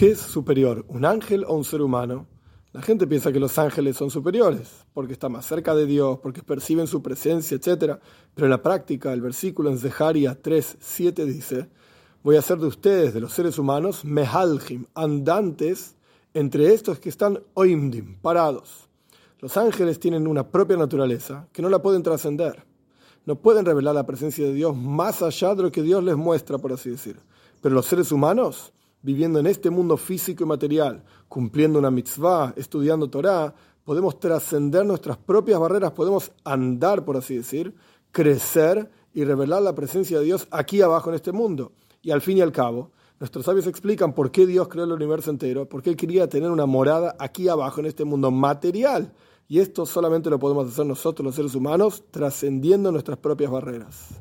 ¿Qué es superior, un ángel o un ser humano? La gente piensa que los ángeles son superiores, porque están más cerca de Dios, porque perciben su presencia, etc. Pero en la práctica, el versículo en Zeharia 3, 7 dice, voy a hacer de ustedes, de los seres humanos, mehalhim, andantes, entre estos que están oimdim, parados. Los ángeles tienen una propia naturaleza que no la pueden trascender. No pueden revelar la presencia de Dios más allá de lo que Dios les muestra, por así decir. Pero los seres humanos viviendo en este mundo físico y material, cumpliendo una mitzvah, estudiando Torah, podemos trascender nuestras propias barreras, podemos andar, por así decir, crecer y revelar la presencia de Dios aquí abajo en este mundo. Y al fin y al cabo, nuestros sabios explican por qué Dios creó el universo entero, por qué Él quería tener una morada aquí abajo en este mundo material. Y esto solamente lo podemos hacer nosotros los seres humanos, trascendiendo nuestras propias barreras.